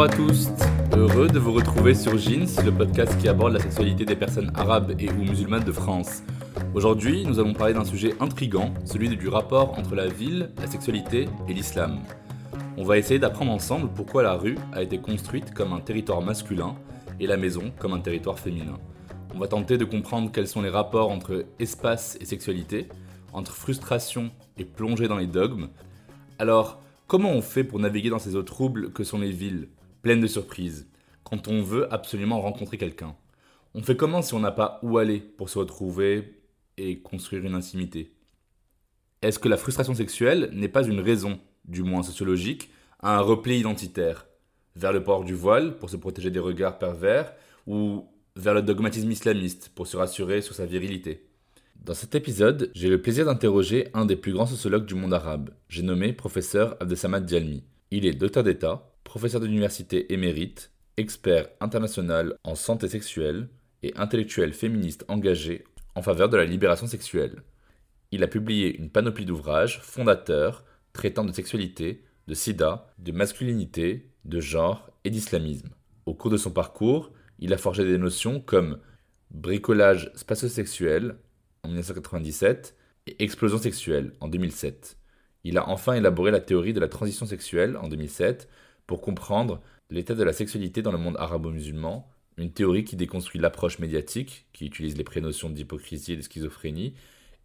Bonjour à tous, heureux de vous retrouver sur Jeans, le podcast qui aborde la sexualité des personnes arabes et ou musulmanes de France. Aujourd'hui, nous allons parler d'un sujet intrigant, celui du rapport entre la ville, la sexualité et l'islam. On va essayer d'apprendre ensemble pourquoi la rue a été construite comme un territoire masculin et la maison comme un territoire féminin. On va tenter de comprendre quels sont les rapports entre espace et sexualité, entre frustration et plongée dans les dogmes. Alors, comment on fait pour naviguer dans ces eaux troubles que sont les villes, pleines de surprises, quand on veut absolument rencontrer quelqu'un On fait comment si on n'a pas où aller pour se retrouver et construire une intimité? Est-ce que la frustration sexuelle n'est pas une raison, du moins sociologique, à un repli identitaire? Vers le port du voile pour se protéger des regards pervers ou vers le dogmatisme islamiste pour se rassurer sur sa virilité? Dans cet épisode, j'ai le plaisir d'interroger un des plus grands sociologues du monde arabe. J'ai nommé professeur Abdesamad Dialmi. Il est docteur d'État, professeur d'université émérite, expert international en santé sexuelle et intellectuel féministe engagé en faveur de la libération sexuelle. Il a publié une panoplie d'ouvrages fondateurs traitant de sexualité, de sida, de masculinité, de genre et d'islamisme. Au cours de son parcours, il a forgé des notions comme bricolage spatio-sexuel en 1997 et explosion sexuelle en 2007. Il a enfin élaboré la théorie de la transition sexuelle en 2007 pour comprendre l'état de la sexualité dans le monde arabo-musulman, une théorie qui déconstruit l'approche médiatique, qui utilise les prénotions d'hypocrisie et de schizophrénie,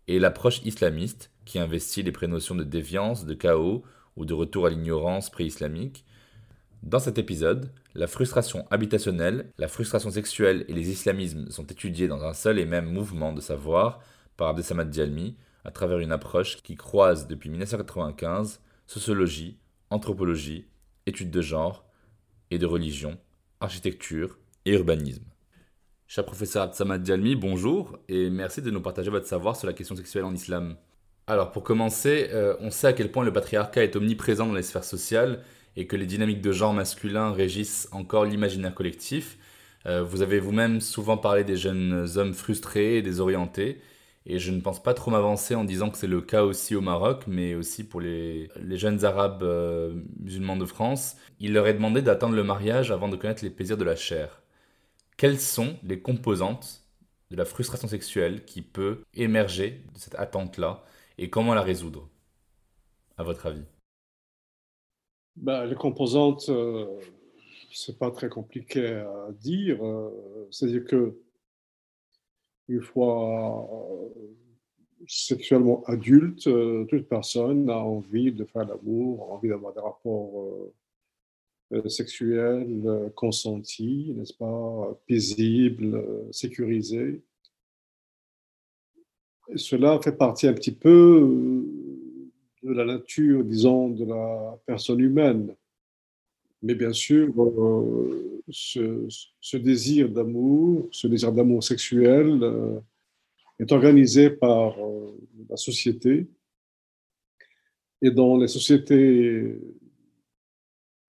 et l'approche islamiste, qui investit les prénotions de déviance, de chaos ou de retour à l'ignorance pré-islamique. Dans cet épisode, la frustration habitationnelle, la frustration sexuelle et les islamismes sont étudiés dans un seul et même mouvement de savoir par Abdesamad Dialmi à travers une approche qui croise depuis 1995 sociologie, anthropologie, études de genre et de religion, architecture et urbanisme. Cher professeur Abdesamad Dialmi, bonjour et merci de nous partager votre savoir sur la question sexuelle en islam. Alors pour commencer, euh, on sait à quel point le patriarcat est omniprésent dans les sphères sociales et que les dynamiques de genre masculin régissent encore l'imaginaire collectif. Euh, vous avez vous-même souvent parlé des jeunes hommes frustrés et désorientés, et je ne pense pas trop m'avancer en disant que c'est le cas aussi au Maroc, mais aussi pour les, jeunes arabes euh, musulmans de France. Il leur est demandé d'attendre le mariage avant de connaître les plaisirs de la chair. Quelles sont les composantes de la frustration sexuelle qui peut émerger de cette attente-là et comment la résoudre, à votre avis? Ben, Les composantes, euh, c'est pas très compliqué à dire. Euh, C'est-à-dire que une fois euh, sexuellement adulte, euh, toute personne a envie de faire l'amour, envie d'avoir des rapports euh, sexuels consentis, n'est-ce pas, paisibles, sécurisés. Cela fait partie un petit peu de la nature, disons, de la personne humaine. Mais bien sûr, euh, ce, désir d'amour, ce désir d'amour sexuel euh, est organisé par euh, la société. Et dans les sociétés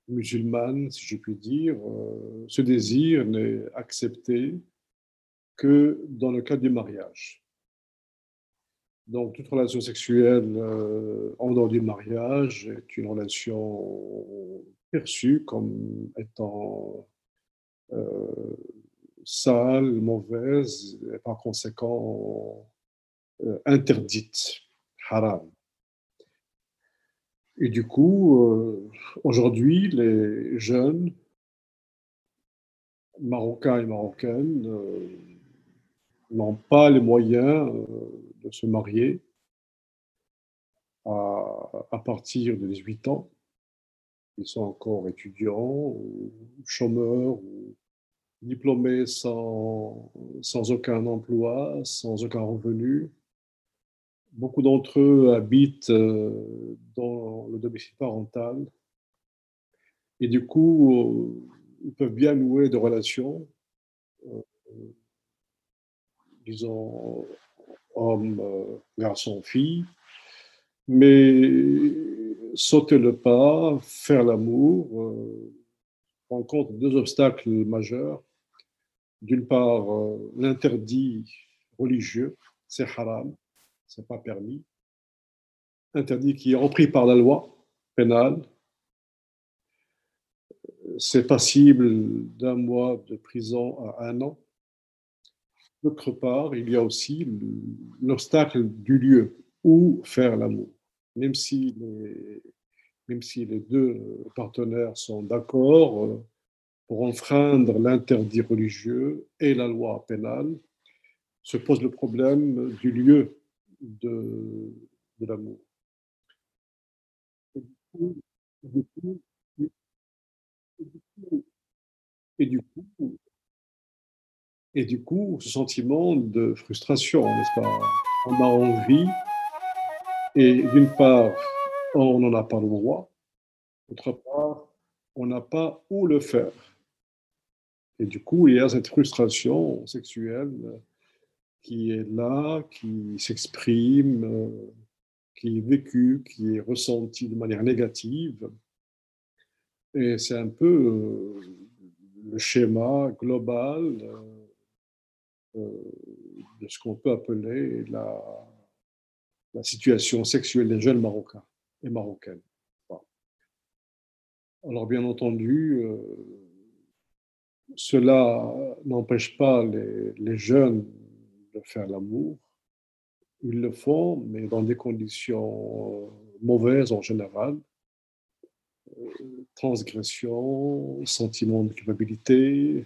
musulmanes, si je puis dire, ce désir n'est accepté que dans le cadre du mariage. Donc, toute relation sexuelle en dehors du mariage est une relation perçue comme étant euh, sale, mauvaise, et par conséquent euh, interdite, haram. Et du coup, euh, aujourd'hui, les jeunes marocains et marocaines n'ont pas les moyens de se marier à partir de 18 ans. Ils sont encore étudiants chômeurs diplômés sans, sans aucun emploi, sans aucun revenu. Beaucoup d'entre eux habitent euh, dans le domicile parental et du coup, euh, ils peuvent bien nouer des relations, euh, disons, homme, garçon, fille, mais sauter le pas, faire l'amour, euh, rencontre deux obstacles majeurs. D'une part, euh, l'interdit religieux, c'est haram, c'est pas permis. Interdit qui est repris par la loi pénale. C'est passible d'un mois de prison à un an. D'autre part, il y a aussi l'obstacle du lieu où faire l'amour même si les, deux partenaires sont d'accord euh, pour enfreindre l'interdit religieux et la loi pénale, se pose le problème du lieu de, l'amour. Et du coup, et du coup, ce sentiment de frustration, On a envie et d'une part, on n'en a pas le droit. D'autre part, on n'a pas où le faire. Et du coup, il y a cette frustration sexuelle qui est là, qui s'exprime, qui est vécue, qui est ressentie de manière négative. Et c'est un peu euh, le schéma global euh, de ce qu'on peut appeler la, la situation sexuelle des jeunes Marocains et Marocaines. Alors bien entendu, euh, cela n'empêche pas les, jeunes de faire l'amour. Ils le font, mais dans des conditions mauvaises en général. Euh, transgression, sentiment de culpabilité,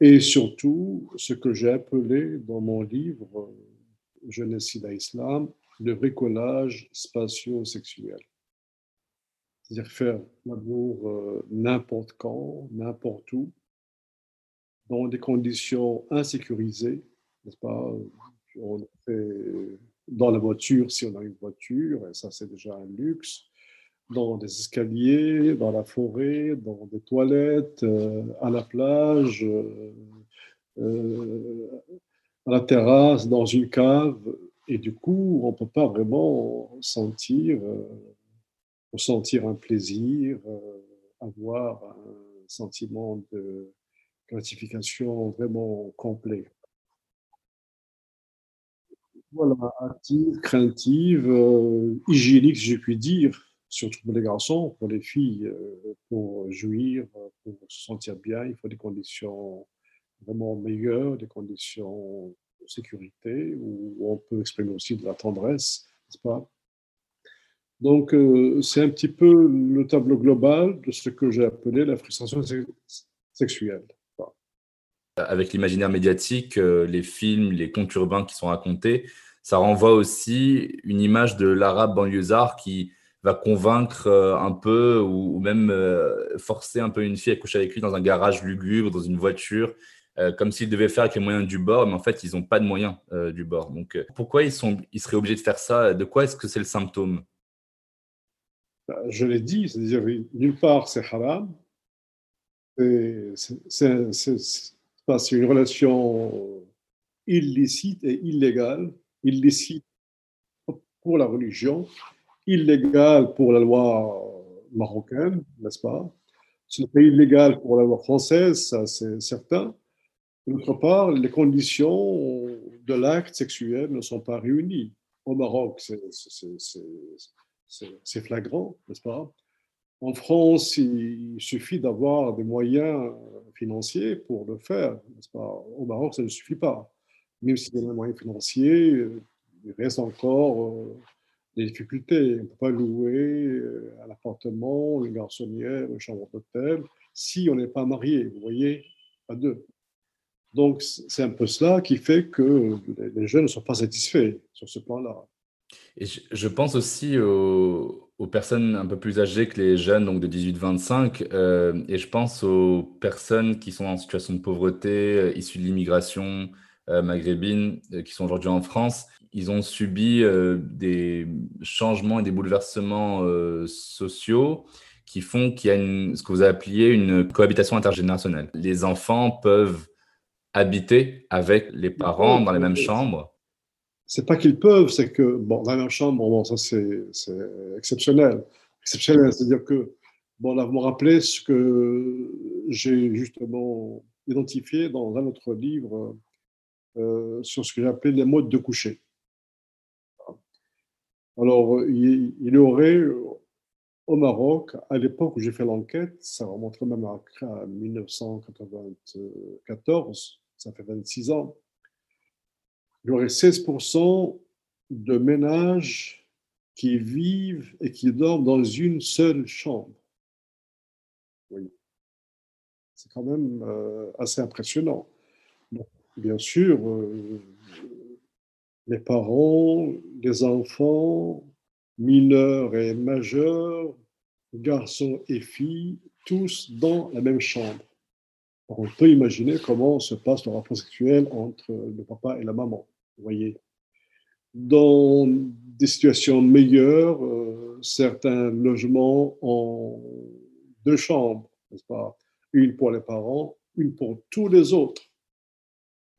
et surtout ce que j'ai appelé dans mon livre jeunesse Islam, le bricolage spatio-sexuel. C'est-à-dire faire l'amour euh, n'importe quand, n'importe où, dans des conditions insécurisées, n'est-ce pas? On fait dans la voiture si on a une voiture, et ça c'est déjà un luxe, dans des escaliers, dans la forêt, dans des toilettes, euh, à la plage, euh, à la terrasse, dans une cave, et du coup, on ne peut pas vraiment sentir, euh, ressentir un plaisir, euh, avoir un sentiment de gratification vraiment complet. Voilà, active, craintive, euh, hygiénique, si je puis dire, surtout pour les garçons, pour les filles, pour jouir, pour se sentir bien, il faut des conditions vraiment meilleures, des conditions de sécurité, où on peut exprimer aussi de la tendresse, n'est-ce pas? Donc, euh, c'est un petit peu le tableau global de ce que j'ai appelé la frustration sexuelle. Avec l'imaginaire médiatique, euh, les films, les contes urbains qui sont racontés, ça renvoie aussi une image de l'arabe banlieusard qui va convaincre euh, un peu ou, même forcer un peu une fille à coucher avec lui dans un garage lugubre, dans une voiture, euh, comme s'ils devaient faire avec les moyens du bord, mais en fait, ils n'ont pas de moyens euh, du bord. Donc, euh, pourquoi ils, sont, ils seraient obligés de faire ça? De quoi est-ce que c'est le symptôme? Bah, Je l'ai dit, c'est-à-dire, d'une part, c'est haram. C'est une relation illicite et illégale. Illicite pour la religion, illégale pour la loi marocaine, n'est-ce pas? Ce n'est pas illégal pour la loi française, ça c'est certain. D'autre part, les conditions de l'acte sexuel ne sont pas réunies. Au Maroc, c'est flagrant, n'est-ce pas? En France, il suffit d'avoir des moyens financiers pour le faire, n'est-ce pas? Au Maroc, ça ne suffit pas. Même s'il y a des moyens financiers, il reste encore euh, des difficultés. On ne peut pas louer euh, un appartement, une garçonnière, une chambre d'hôtel, si on n'est pas marié, vous voyez, à deux. Donc, c'est un peu cela qui fait que les jeunes ne sont pas satisfaits sur ce plan-là. Et je pense aussi au, aux personnes un peu plus âgées que les jeunes, donc de 18-25, euh, et je pense aux personnes qui sont en situation de pauvreté, euh, issues de l'immigration euh, maghrébine, qui sont aujourd'hui en France. Ils ont subi des changements et des bouleversements sociaux qui font qu'il y a ce que vous appeliez une cohabitation intergénérationnelle. Les enfants peuvent habiter avec les parents dans les mêmes chambres c'est pas qu'ils peuvent, c'est que, bon, dans la même chambre, bon, ça c'est exceptionnel. Exceptionnel, c'est-à-dire que, bon, là, vous me rappelez ce que j'ai justement identifié dans un autre livre euh, sur ce que j'ai appelé les modes de coucher. Alors, il, y aurait au Maroc, à l'époque où j'ai fait l'enquête, ça remonterait même à 1994, ça fait 26 ans, il y aurait 16% de ménages qui vivent et qui dorment dans une seule chambre. C'est quand même euh, assez impressionnant. bien sûr, euh, les parents, les enfants, mineurs et majeurs, garçons et filles, tous dans la même chambre. On peut imaginer comment se passe le rapport sexuel entre le papa et la maman. Voyez. Dans des situations meilleures, euh, certains logements ont deux chambres, n'est-ce pas? Une pour les parents, une pour tous les autres.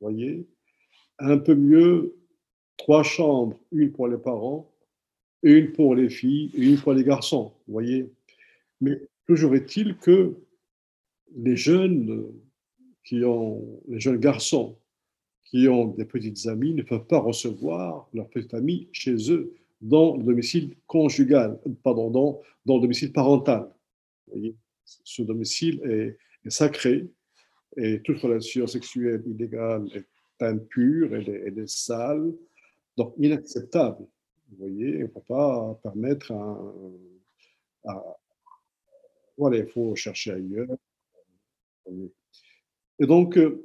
Vous voyez Un peu mieux, trois chambres, une pour les parents, une pour les filles et une pour les garçons. Vous voyez Mais toujours est-il que les jeunes qui ont, les jeunes garçons qui ont des petites amies ne peuvent pas recevoir leurs petites amies chez eux dans le domicile conjugal, pardon, dans, dans le domicile parental. Ce domicile est, sacré et toute relation sexuelle illégale est impure, elle est, sale, donc inacceptable. Vous voyez, on ne peut pas permettre un, voilà, il faut chercher ailleurs. Et donc, euh,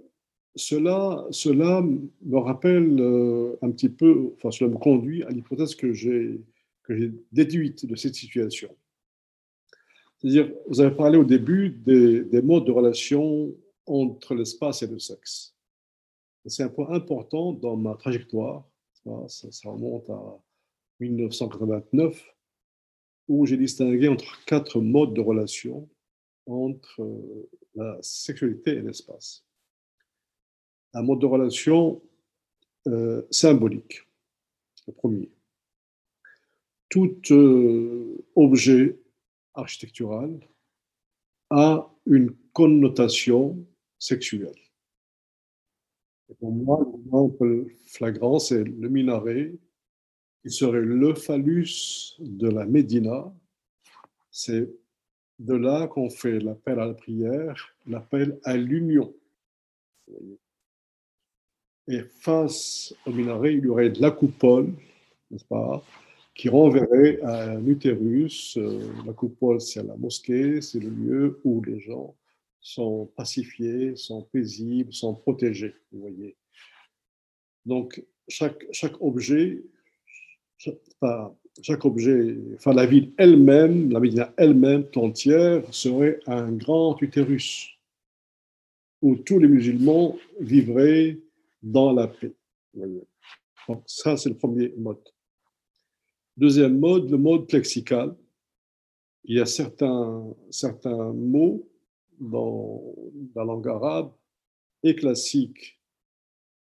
cela, cela me rappelle euh, un petit peu, enfin, cela me conduit à l'hypothèse que j'ai déduite de cette situation. C'est-à-dire, vous avez parlé au début des, des modes de relation entre l'espace et le sexe. C'est un point important dans ma trajectoire. Ça, ça remonte à 1989, où j'ai distingué entre quatre modes de relation entre la sexualité et l'espace un mode de relation euh, symbolique, le premier. Tout euh, objet architectural a une connotation sexuelle. Pour moi, l'exemple flagrant, c'est le minaret, qui serait le phallus de la Médina. C'est de là qu'on fait l'appel à la prière, l'appel à l'union. Et face au minaret, il y aurait de la coupole, n'est-ce pas, qui renverrait à un utérus. Euh, la coupole, c'est la mosquée, c'est le lieu où les gens sont pacifiés, sont paisibles, sont protégés, vous voyez. Donc, chaque, chaque objet, chaque objet, enfin la ville elle-même, la ville elle-même, entière, serait un grand utérus où tous les musulmans vivraient dans la paix. Donc, ça, c'est le premier mode. Deuxième mode, le mode lexical. Il y a certains, certains mots dans, la langue arabe, et classique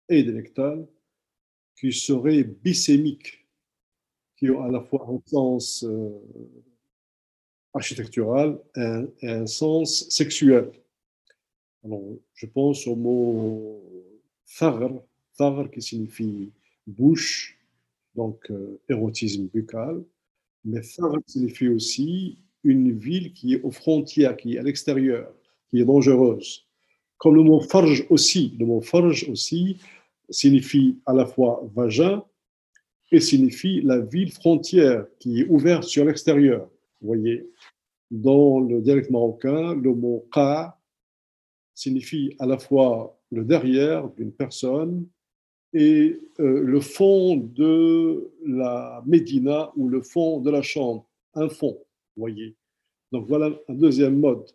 et dialectale, qui seraient bisémiques, qui ont à la fois un sens euh, architectural et un, sens sexuel. Je pense au mot Thagr, thagr qui signifie bouche, donc euh, érotisme buccal, mais thagr signifie aussi une ville qui est aux frontières, qui est à l'extérieur, qui est dangereuse. Comme le mot farge aussi, le mot farge aussi signifie à la fois vagin et signifie la ville frontière qui est ouverte sur l'extérieur. Vous voyez, dans le dialecte marocain, le mot qa signifie à la fois le derrière d'une personne et euh, le fond de la médina ou le fond de la chambre. un fond, voyez. Donc voilà un deuxième mode.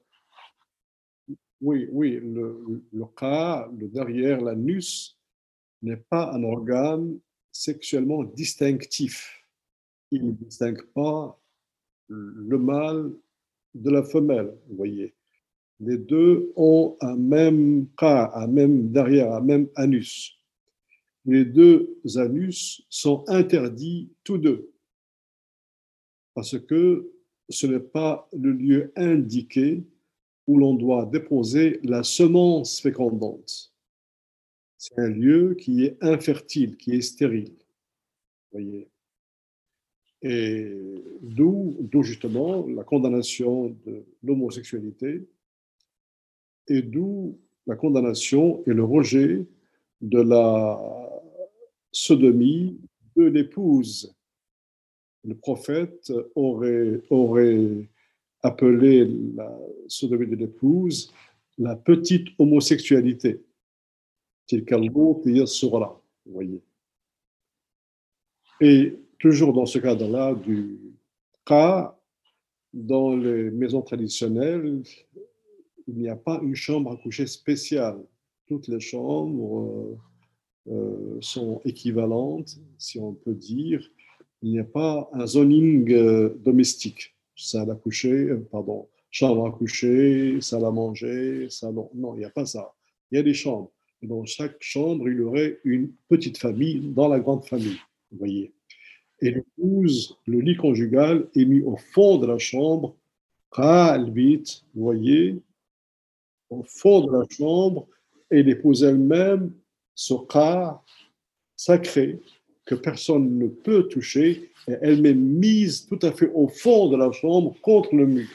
Oui, oui, le, le le derrière, l'anus, n'est pas un organe sexuellement distinctif. Il ne distingue pas le mâle de la femelle, vous voyez. Les deux ont un même cas, un même derrière, un même anus. Les deux anus sont interdits tous deux parce que ce n'est pas le lieu indiqué où l'on doit déposer la semence fécondante. C'est un lieu qui est infertile, qui est stérile. Voyez. Et d'où, justement la condamnation de l'homosexualité et d'où la condamnation et le rejet de la sodomie de l'épouse. Le prophète aurait appelé la sodomie de l'épouse la petite homosexualité. Vous voyez. Et toujours dans ce cadre-là du cas, dans les maisons traditionnelles, il n'y a pas une chambre à coucher spéciale. Toutes les chambres euh, euh, sont équivalentes, si on peut dire. Il n'y a pas un zoning euh, domestique. Salle à coucher, pardon, chambre à coucher, salle à manger, salon. Non, il n'y a pas ça. Il y a des chambres. Dans chaque chambre, il y aurait une petite famille dans la grande famille. Vous voyez. Et l'épouse, le lit conjugal est mis au fond de la chambre. vous voyez, au fond de la chambre, et l'épouse elle-même, ce cas sacré que personne ne peut toucher, et elle-même mise tout à fait au fond de la chambre contre le mur,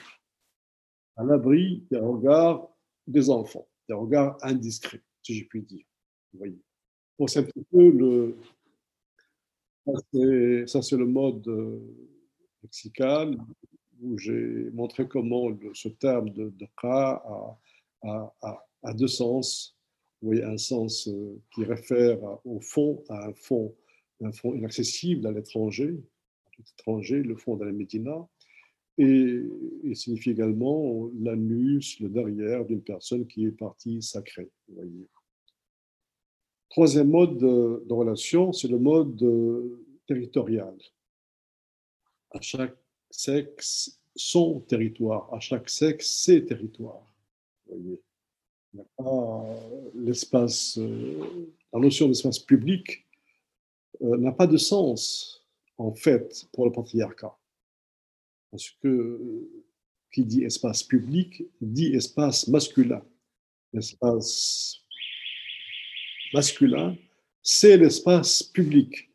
à l'abri des regards des enfants, des regards indiscrets si je puis dire. Vous voyez. Bon, c'est le. Ça, c'est le mode euh, lexical où j'ai montré comment ce terme de, de cas a, a, deux sens. Vous voyez, un sens euh, qui réfère au fond, à un fond, inaccessible à l'étranger, tout étranger, le fond de la Médina, et il signifie également l'anus, le derrière d'une personne qui est partie sacrée. Troisième mode de, relation, c'est le mode euh, territorial. À chaque sexe, son territoire. À chaque sexe, ses territoires. Voyez. l'espace, euh, la notion d'espace public euh, n'a pas de sens, en fait, pour le patriarcat. Parce que qui dit espace public dit espace masculin. L'espace masculin, c'est l'espace public.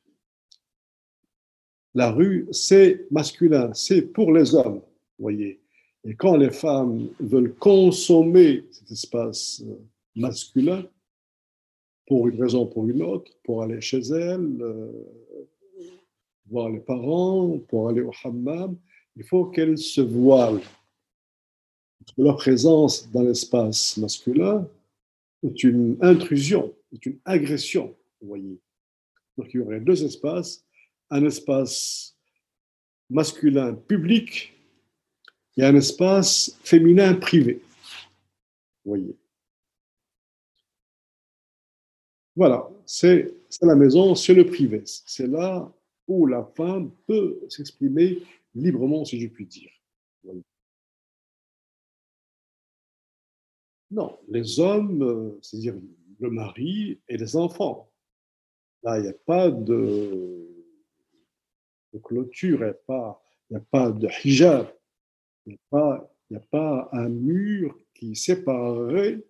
La rue, c'est masculin, c'est pour les hommes, voyez. Et quand les femmes veulent consommer cet espace euh, masculin, pour une raison ou pour une autre, pour aller chez elles, euh, voir les parents, pour aller au hammam, il faut qu'elles se voilent. Leur présence dans l'espace masculin est une intrusion est une agression, vous voyez. Donc il y aurait deux espaces, un espace masculin public et un espace féminin privé. Vous voyez. Voilà, c'est la maison, c'est le privé. C'est là où la femme peut s'exprimer librement, si je puis dire. Non, les hommes, euh, c'est-à-dire le mari et les enfants. Là, il n'y a pas de, clôture, il n'y a, pas, a pas de hijab, il n'y a, a, pas un mur qui séparerait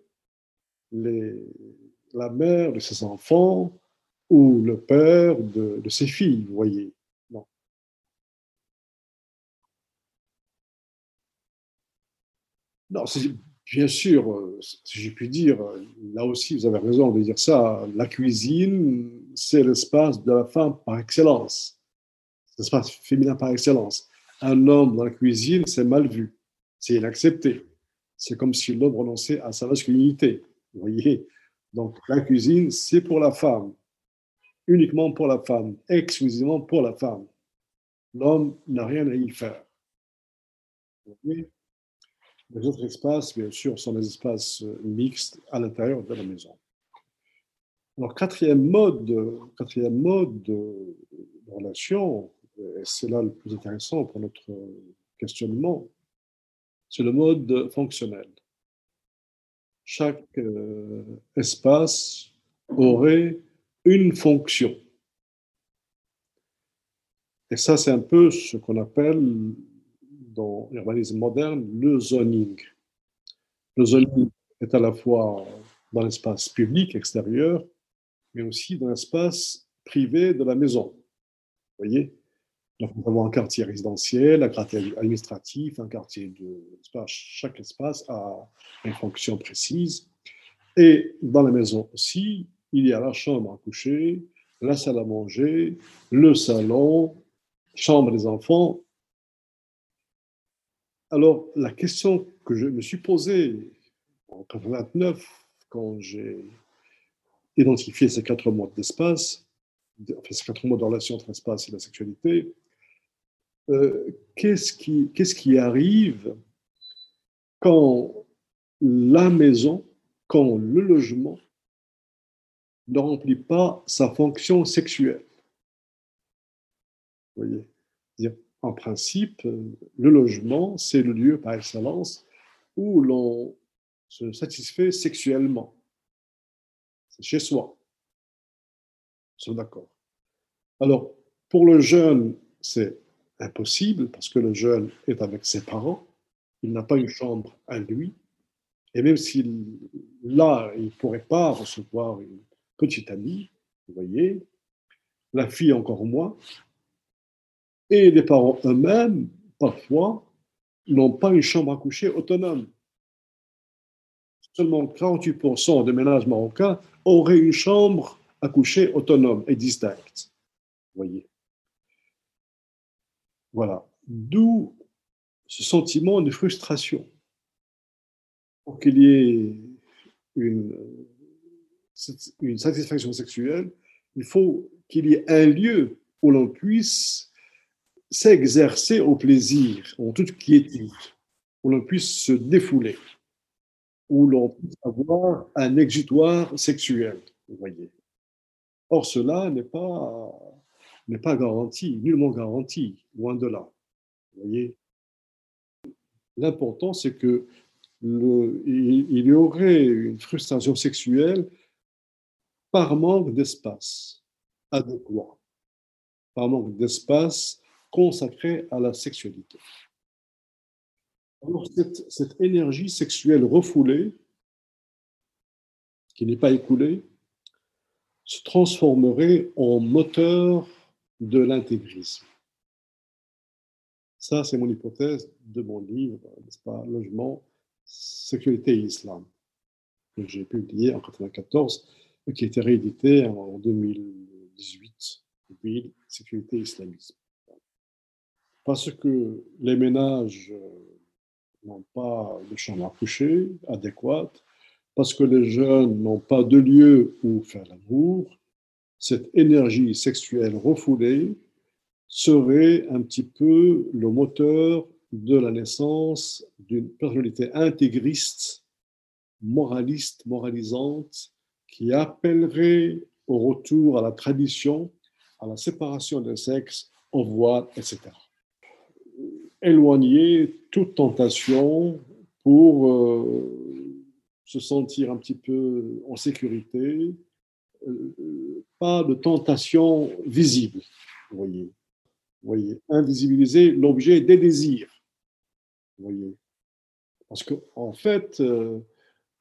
la mère de ses enfants ou le père de, de ses filles, vous voyez. Non. Non, Bien sûr, euh, si j'ai pu dire, là aussi vous avez raison de dire ça, la cuisine, c'est l'espace de la femme par excellence, l'espace féminin par excellence. Un homme dans la cuisine, c'est mal vu, c'est inaccepté. C'est comme si l'homme renonçait à sa masculinité. Vous voyez Donc la cuisine, c'est pour la femme, uniquement pour la femme, exclusivement pour la femme. L'homme n'a rien à y faire. Les autres espaces, bien sûr, sont des espaces mixtes à l'intérieur de la maison. Alors, quatrième mode, quatrième mode de relation, et c'est là le plus intéressant pour notre questionnement, c'est le mode fonctionnel. Chaque euh, espace aurait une fonction. Et ça, c'est un peu ce qu'on appelle dans l'urbanisme moderne le zoning. Le zoning est à la fois dans l'espace public extérieur mais aussi dans l'espace privé de la maison. Vous voyez nous avons un quartier résidentiel, un quartier administratif, un quartier de. Chaque espace a une fonction précise. Et dans la maison aussi, il y a la chambre à coucher, la salle à manger, le salon, chambre des enfants. Alors, la question que je me suis posée en 1989, quand j'ai identifier ces quatre modes d'espace, enfin, ces quatre modes de relation entre l'espace et la sexualité, euh, qu'est-ce qui, qui arrive quand la maison, quand le logement ne remplit pas sa fonction sexuelle? Vous voyez En principe, le logement, c'est le lieu par excellence où l'on se satisfait sexuellement chez soi. Nous sommes d'accord. Alors, pour le jeune, c'est impossible parce que le jeune est avec ses parents, il n'a pas une chambre à lui, et même s'il là, il ne pourrait pas recevoir une petite amie, vous voyez, la fille encore moins, et les parents eux-mêmes, parfois, n'ont pas une chambre à coucher autonome seulement 48% des ménages marocains auraient une chambre à coucher autonome et distincte. Voyez Voilà. D'où ce sentiment de frustration. Pour qu'il y ait une satisfaction sexuelle, il faut qu'il y ait un lieu où l'on puisse s'exercer au plaisir, en toute quiétude, où l'on puisse se défouler où l'on peut avoir un exutoire sexuel, vous voyez. Or, cela n'est pas, n'est pas garanti, nullement garanti, loin de là. Vous voyez. L'important, c'est que le, il, y aurait une frustration sexuelle par manque d'espace adéquat, par manque d'espace consacré à la sexualité. Alors, cette, énergie sexuelle refoulée, qui n'est pas écoulée, se transformerait en moteur de l'intégrisme. Ça, c'est mon hypothèse de mon livre, n'est-ce pas, Logement, Sécurité et Islam, que j'ai publié en 1994 et qui a été réédité en 2018, Ville, Sécurité et Islamisme. Parce que les ménages n'ont pas de chambre à coucher adéquate, parce que les jeunes n'ont pas de lieu où faire l'amour, cette énergie sexuelle refoulée serait un petit peu le moteur de la naissance d'une personnalité intégriste, moraliste, moralisante, qui appellerait au retour à la tradition, à la séparation des sexes, au voile, etc éloigner toute tentation pour euh, se sentir un petit peu en sécurité. Euh, pas de tentation visible, vous voyez. voyez, invisibiliser l'objet des désirs, vous voyez. Parce qu'en en fait, euh,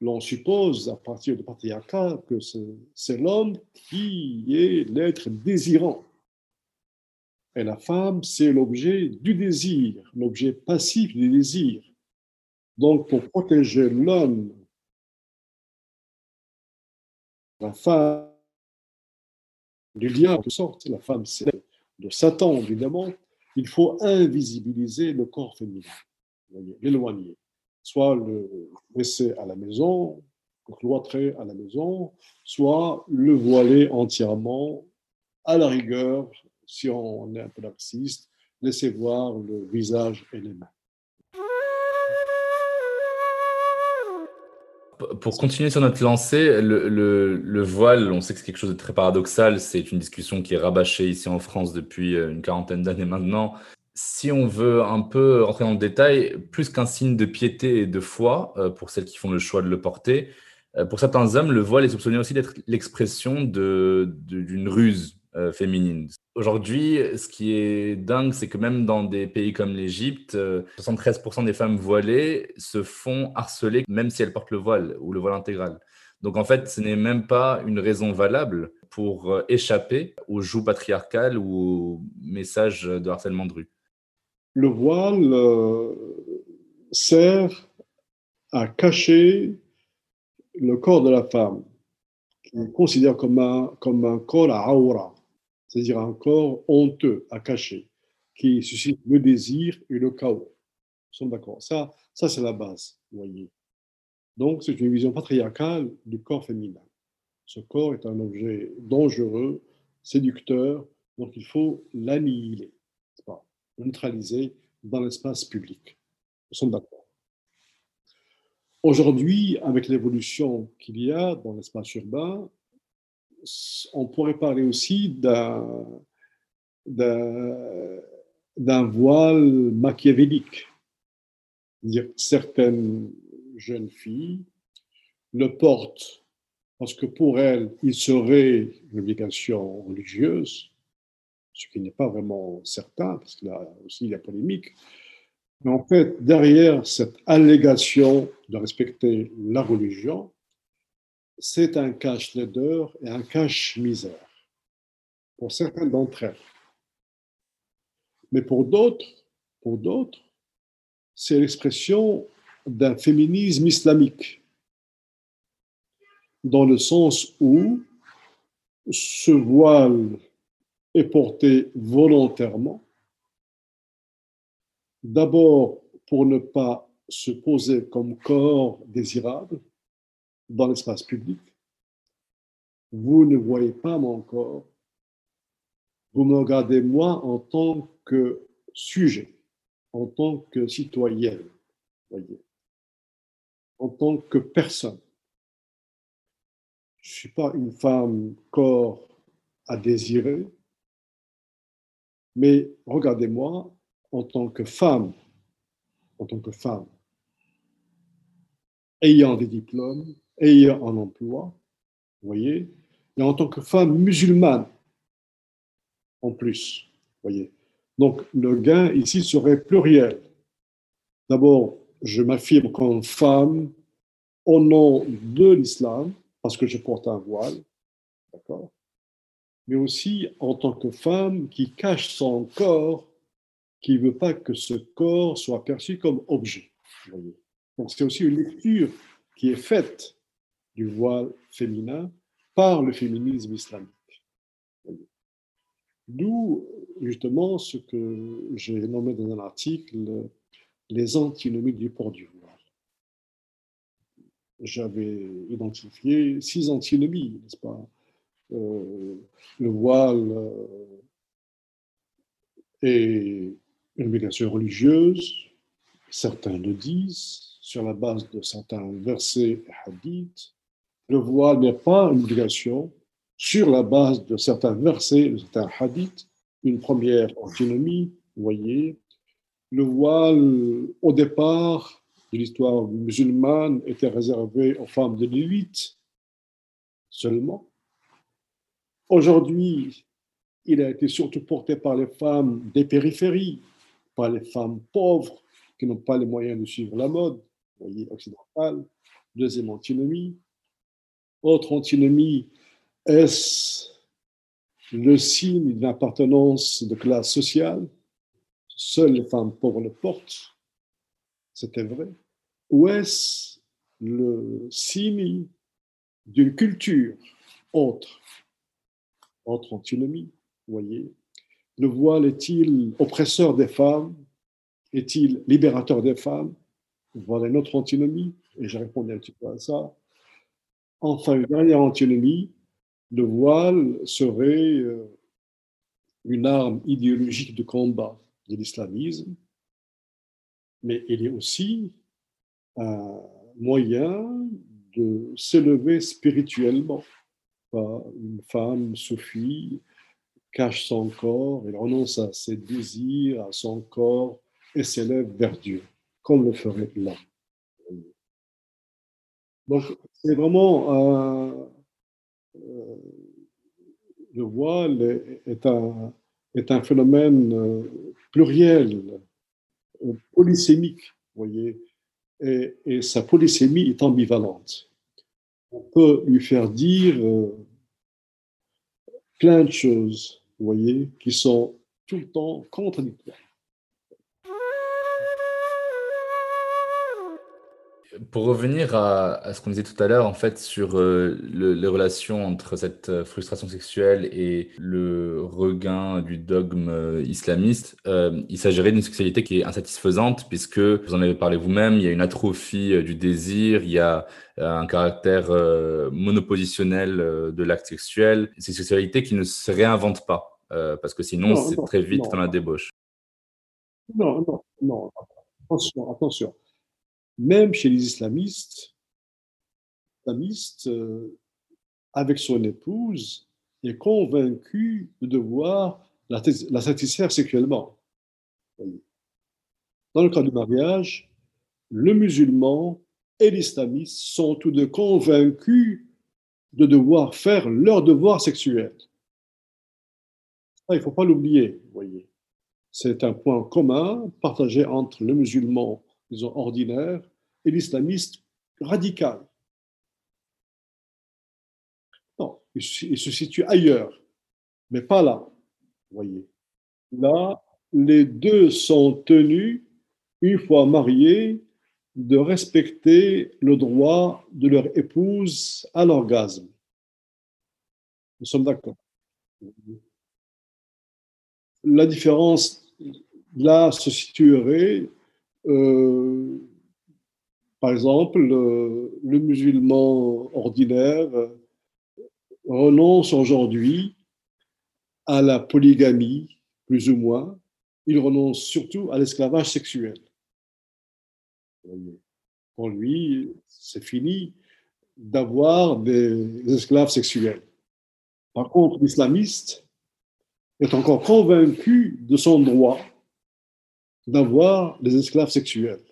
l'on suppose à partir du patriarcat que c'est l'homme qui est l'être désirant. Et la femme, c'est l'objet du désir, l'objet passif du désir. Donc, pour protéger l'homme, la femme du diable, de sorte, la femme, de Satan, évidemment, il faut invisibiliser le corps féminin, l'éloigner, soit le laisser à la maison, le cloîtrer à la maison, soit le voiler entièrement, à la rigueur, si on est un peu narcissiste, laisser voir le visage et les mains. Pour continuer sur notre lancée, le, voile, on sait que c'est quelque chose de très paradoxal, c'est une discussion qui est rabâchée ici en France depuis euh, une quarantaine d'années maintenant. Si on veut un peu rentrer dans le détail, plus qu'un signe de piété et de foi euh, pour celles qui font le choix de le porter, euh, pour certains hommes, le voile est soupçonné aussi d'être l'expression d'une ruse, féminine. Aujourd'hui, ce qui est dingue, c'est que même dans des pays comme l'Égypte, 73% des femmes voilées se font harceler, même si elles portent le voile ou le voile intégral. Donc en fait, ce n'est même pas une raison valable pour euh, échapper aux joues patriarcales ou aux messages de harcèlement de rue. Le voile euh, sert à cacher le corps de la femme, qu'on considère comme un, comme un corps à aura c'est-à-dire un corps honteux, à cacher, qui suscite le désir et le chaos. Nous sommes d'accord. Ça, ça c'est la base, vous voyez. Donc, c'est une vision patriarcale du corps féminin. Ce corps est un objet dangereux, séducteur, donc il faut l'annihiler, le neutraliser dans l'espace public. Nous sommes d'accord. Aujourd'hui, avec l'évolution qu'il y a dans l'espace urbain, on pourrait parler aussi d'un voile machiavélique. Certaines jeunes filles le portent parce que pour elles, il serait une obligation religieuse, ce qui n'est pas vraiment certain, parce qu'il y a aussi la polémique. Mais en fait, derrière cette allégation de respecter la religion, c'est un cache-laideur et un cache-misère pour certains d'entre elles. Mais pour d'autres, pour d'autres, c'est l'expression d'un féminisme islamique, dans le sens où ce voile est porté volontairement, d'abord pour ne pas se poser comme corps désirable, dans l'espace public, vous ne voyez pas mon corps, vous me regardez moi en tant que sujet, en tant que citoyenne, en tant que personne. Je ne suis pas une femme corps à désirer, mais regardez-moi en tant que femme, en tant que femme, ayant des diplômes, ayant un emploi, vous voyez, et en tant que femme musulmane, en plus, voyez. Donc, le gain ici serait pluriel. D'abord, je m'affirme comme femme au nom de l'islam, parce que je porte un voile, d'accord Mais aussi en tant que femme qui cache son corps, qui ne veut pas que ce corps soit perçu comme objet. Donc, c'est aussi une lecture qui est faite du voile féminin par le féminisme islamique. D'où justement ce que j'ai nommé dans un article les antinomies du port du voile. J'avais identifié six antinomies, n'est-ce pas? Euh, Le voile euh, est une obligation religieuse, certains le disent, sur la base de certains versets et hadiths, le voile n'est pas une obligation sur la base de certains versets, de certains hadiths, une première antinomie, vous voyez. Le voile, au départ de l'histoire musulmane, était réservé aux femmes de l'élite seulement. Aujourd'hui, il a été surtout porté par les femmes des périphéries, par les femmes pauvres qui n'ont pas les moyens de suivre la mode, vous voyez, occidentale. Deuxième antinomie, autre antinomie, est-ce le signe d'une appartenance de classe sociale? Seules les femmes pauvres le portent, c'était vrai. Ou est-ce le signe d'une culture? Autre Autre antinomie, voyez. Le voile est-il oppresseur des femmes? Est-il libérateur des femmes? Voilà une autre antinomie, et j'ai répondu un petit peu à ça. Enfin, une dernière antinomie, le voile serait euh, une arme idéologique de combat de l'islamisme, mais il est aussi un moyen de s'élever spirituellement. Une femme, Sophie, cache son corps, elle renonce à ses désirs, à son corps et s'élève vers Dieu, comme le ferait l'homme. Donc, c'est vraiment un, euh, le voile est un, est un phénomène euh, pluriel, euh, polysémique, voyez, et, et, sa polysémie est ambivalente. On peut lui faire dire plein de choses, vous voyez, qui sont tout le temps contradictoires. Pour revenir à, ce qu'on disait tout à l'heure, en fait, sur euh, les relations entre cette euh, frustration sexuelle et le regain du dogme euh, islamiste, il s'agirait d'une sexualité qui est insatisfaisante, puisque vous en avez parlé vous-même, il y a une atrophie du désir, il y a un caractère monopositionnel de l'acte sexuel. C'est une sexualité qui ne se réinvente pas, parce que sinon, c'est très vite dans la débauche. Non, non, non. Attention, attention même chez les islamistes, l'islamistes, euh, avec son épouse, est convaincu de devoir la, satisfaire sexuellement. Dans le cas du mariage, le musulman et l'islamiste sont tous deux convaincus de devoir faire leur devoir sexuel. il ne faut pas l'oublier, voyez. C'est un point commun partagé entre le musulman disons, ordinaire, et l'islamiste radical. Non, il, se situe ailleurs, mais pas là. Voyez. Là, les deux sont tenus, une fois mariés, de respecter le droit de leur épouse à l'orgasme. Nous sommes d'accord. La différence là se situerait euh, par exemple, le, musulman ordinaire renonce aujourd'hui à la polygamie, plus ou moins. Il renonce surtout à l'esclavage sexuel. Pour lui, c'est fini d'avoir des esclaves sexuels. Par contre, l'islamiste est encore convaincu de son droit d'avoir des esclaves sexuels.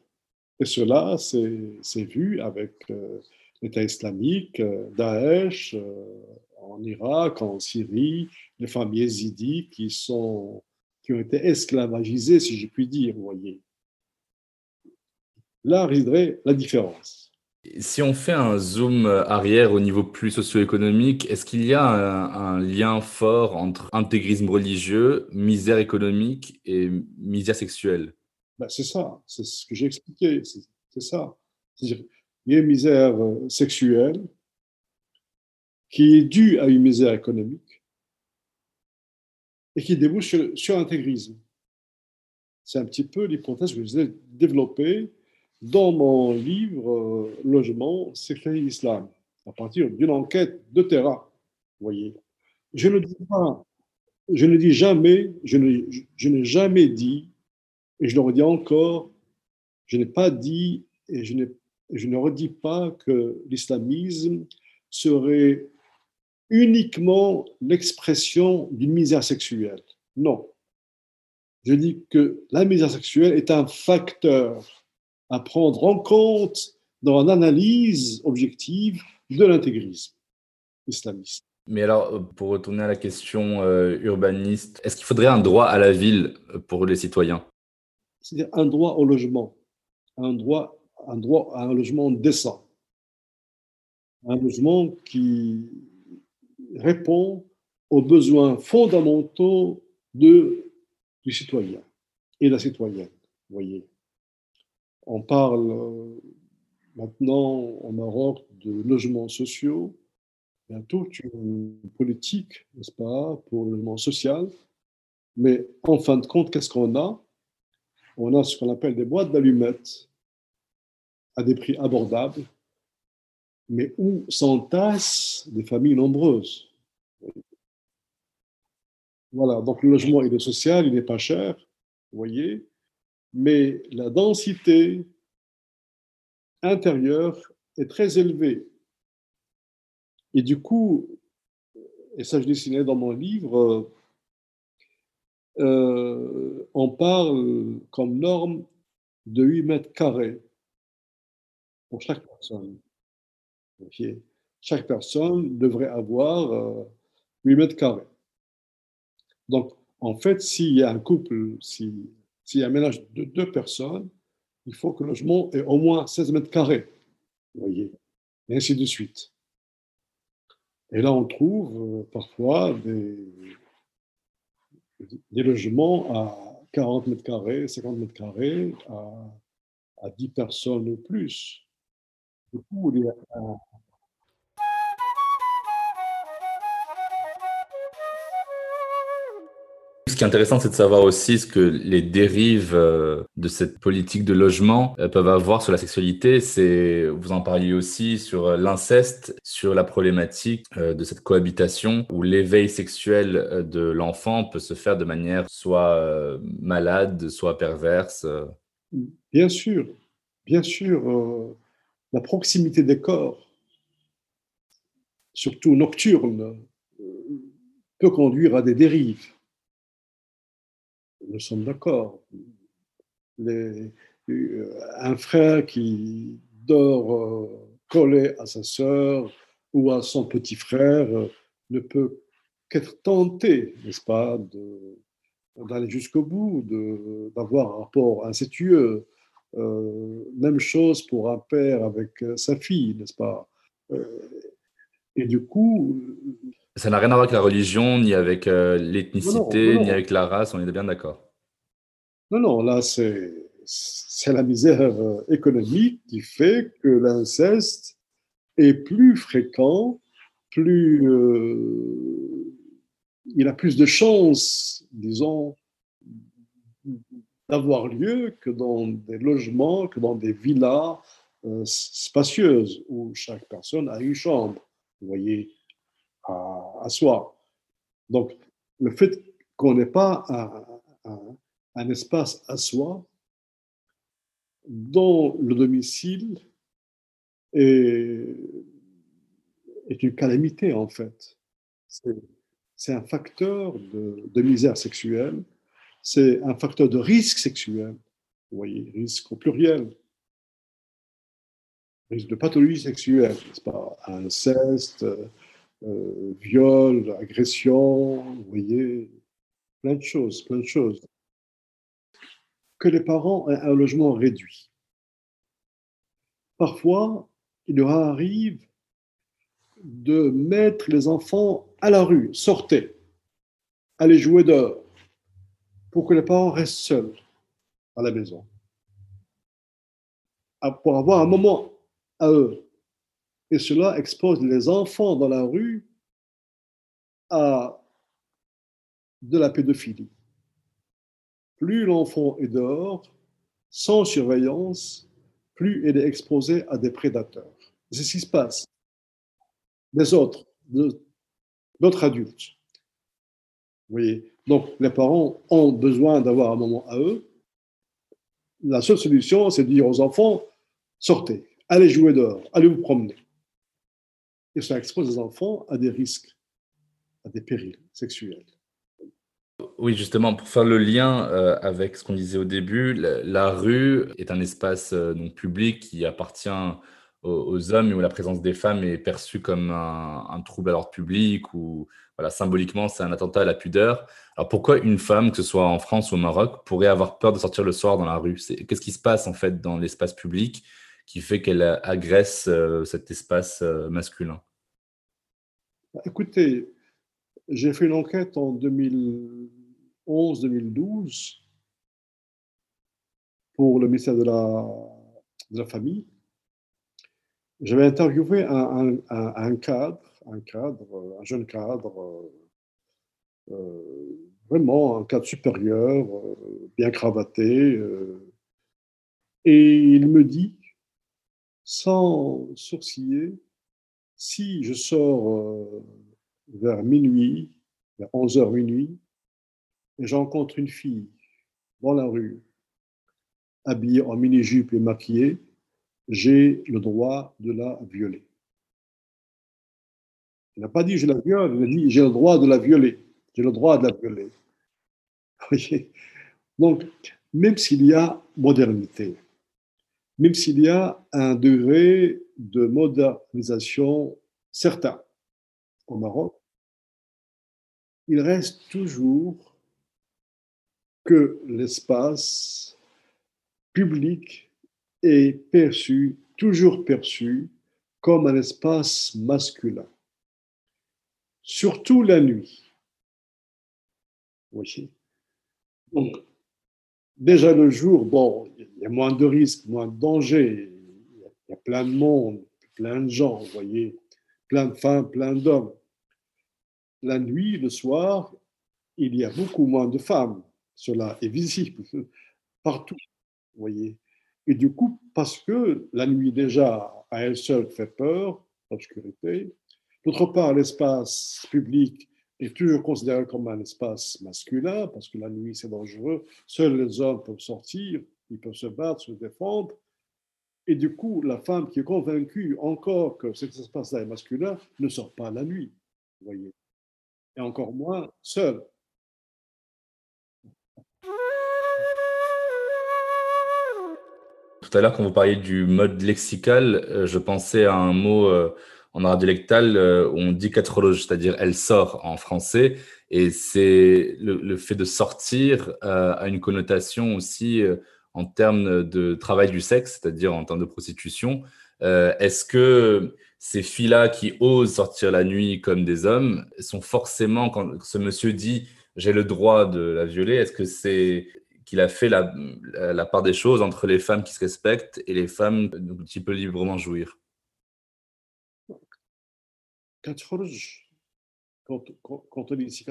Et cela, c'est vu avec euh, l'État islamique, euh, Daesh, euh, en Irak, en Syrie, les femmes yézidis qui, ont été esclavagisées, si je puis dire, voyez. Là résiderait la différence. Si on fait un zoom arrière au niveau plus socio-économique, est-ce qu'il y a un, lien fort entre intégrisme religieux, misère économique et misère sexuelle? Ben, C'est ça, c'est ce que j'ai expliqué, c'est ça. il y a une misère euh, sexuelle qui est due à une misère économique et qui débouche sur, l'intégrisme. C'est un petit peu l'hypothèse que je ai développée dans mon livre euh, Logement, Secret Islam, à partir d'une enquête de terrain. Voyez, je ne dis pas, je ne dis jamais, je n'ai jamais dit, et je le redis encore, je n'ai pas dit et je, je ne redis pas que l'islamisme serait uniquement l'expression d'une misère sexuelle. Non. Je dis que la misère sexuelle est un facteur à prendre en compte dans l'analyse objective de l'intégrisme islamiste. Mais alors, pour retourner à la question euh, urbaniste, est-ce qu'il faudrait un droit à la ville pour les citoyens? C'est-à-dire un droit au logement, un droit, un droit à un logement décent, un logement qui répond aux besoins fondamentaux de, du citoyen et de la citoyenne, voyez. On parle euh, maintenant au Maroc de logements sociaux. Il y a toute une politique, n'est-ce pas, pour le logement social. Mais en fin de compte, qu'est-ce qu'on a? On a ce qu'on appelle des boîtes d'allumettes à des prix abordables, mais où s'entassent des familles nombreuses. Voilà, donc le logement il est social, il n'est pas cher, vous voyez, mais la densité intérieure est très élevée. Et du coup, et ça je dessinais dans mon livre, euh, on parle comme norme de 8 mètres carrés pour chaque personne. Chaque personne devrait avoir 8 euh, mètres carrés. Donc, en fait, s'il y a un couple, s'il y a un ménage de deux personnes, il faut que le logement ait au moins 16 mètres carrés. Vous voyez Et ainsi de suite. Et là, on trouve euh, parfois des, des logements à 40 mètres carrés, 50 mètres carrés, à, à 10 personnes ou plus. Du coup, il y a Ce qui est intéressant, c'est de savoir aussi ce que les dérives euh, de cette politique de logement euh, peuvent avoir sur la sexualité. C'est, vous en parliez aussi sur euh, l'inceste, sur la problématique de cette cohabitation où l'éveil sexuel de l'enfant peut se faire de manière soit malade, soit perverse. Bien sûr, bien sûr, la proximité des corps, surtout nocturne, peut conduire à des dérives nous sommes d'accord. Euh, un frère qui dort euh, collé à sa sœur ou à son petit frère euh, ne peut qu'être tenté, n'est-ce pas, d'aller jusqu'au bout, d'avoir un rapport incestueux. même chose pour un père avec sa fille, n'est-ce pas? Et du coup, ça n'a rien à voir avec la religion, ni avec euh, l'ethnicité, ni avec la race, on est bien d'accord. Non, non, là, c'est, la misère euh, économique qui fait que l'inceste est plus fréquent, plus, euh, il a plus de chances, disons, d'avoir lieu que dans des logements, que dans des villas spacieuses où chaque personne a une chambre. Vous voyez, à, soi. Donc, le fait qu'on n'ait pas un, espace à soi dont le domicile est, une calamité, en fait. C'est un facteur de, misère sexuelle, c'est un facteur de risque sexuel. Vous voyez, risque au pluriel. Risque de pathologie sexuelle, n'est-ce pas? Inceste, viol, agression, vous voyez, plein de choses, plein de choses. Que les parents aient un logement réduit. Parfois, il leur arrive de mettre les enfants à la rue, sortez, allez jouer dehors, pour que les parents restent seuls à la maison, pour avoir un moment à eux et cela expose les enfants dans la rue à de la pédophilie. Plus l'enfant est dehors, sans surveillance, plus il est exposé à des prédateurs. C'est ce qui se passe. Des autres, d'autres adultes. Vous voyez Donc, les parents ont besoin d'avoir un moment à eux. La seule solution, c'est de dire aux enfants, sortez, allez jouer dehors, allez vous promener et ça expose les enfants à des risques, à des périls sexuels. Oui, justement, pour faire le lien euh, avec ce qu'on disait au début, la, rue est un espace euh, public qui appartient aux, hommes et où la présence des femmes est perçue comme un, trouble à l'ordre public ou voilà, symboliquement c'est un attentat à la pudeur. Alors pourquoi une femme, que ce soit en France ou au Maroc, pourrait avoir peur de sortir le soir dans la rue? Qu'est-ce qui se passe en fait dans l'espace public? Qui fait qu'elle agresse euh, cet espace masculin Écoutez, j'ai fait une enquête en 2011-2012 pour le ministère de la, Famille. J'avais interviewé un, cadre, un cadre, un jeune cadre, euh, vraiment un cadre supérieur, euh, bien cravaté, euh, et il me dit, sans sourciller, si je sors euh, vers minuit, vers 11h minuit, et j'encontre une fille dans la rue, habillée en mini-jupe et maquillée, j'ai le droit de la violer. Il n'a pas dit je la viole, il a dit j'ai le droit de la violer. J'ai le droit de la violer. Donc, même s'il y a modernité, même s'il y a un degré de modernisation certain au Maroc, il reste toujours que l'espace public est perçu, toujours perçu, comme un espace masculin. Surtout la nuit. Oui. Donc, déjà le jour, bon, moins de risques, moins de dangers, il y a plein de monde, plein de gens, vous voyez, plein de femmes, plein d'hommes. La nuit, le soir, il y a beaucoup moins de femmes. Cela est visible partout, vous voyez. Et du coup, parce que la nuit déjà à elle seule fait peur, l'obscurité. D'autre part, l'espace public est toujours considéré comme un espace masculin, parce que la nuit c'est dangereux. Seuls les hommes peuvent sortir, ils peuvent se battre, se défendre. Et du coup, la femme qui est convaincue encore que cet espace-là est masculin ne sort pas la nuit, vous voyez. Et encore moins seule. Tout à l'heure, quand vous parliez du mode lexical, euh, je pensais à un mot euh, en arabe dialectal euh, où on dit katrologe, c'est-à-dire elle sort en français. Et c'est le, fait de sortir a une connotation aussi en termes de travail du sexe, c'est-à-dire en termes de prostitution. Est-ce que ces filles-là qui osent sortir la nuit comme des hommes sont forcément, quand ce monsieur dit j'ai le droit de la violer, est-ce que c'est qu'il a fait la, part des choses entre les femmes qui se respectent et les femmes qui peuvent librement jouir? Quand, quand, on dit ici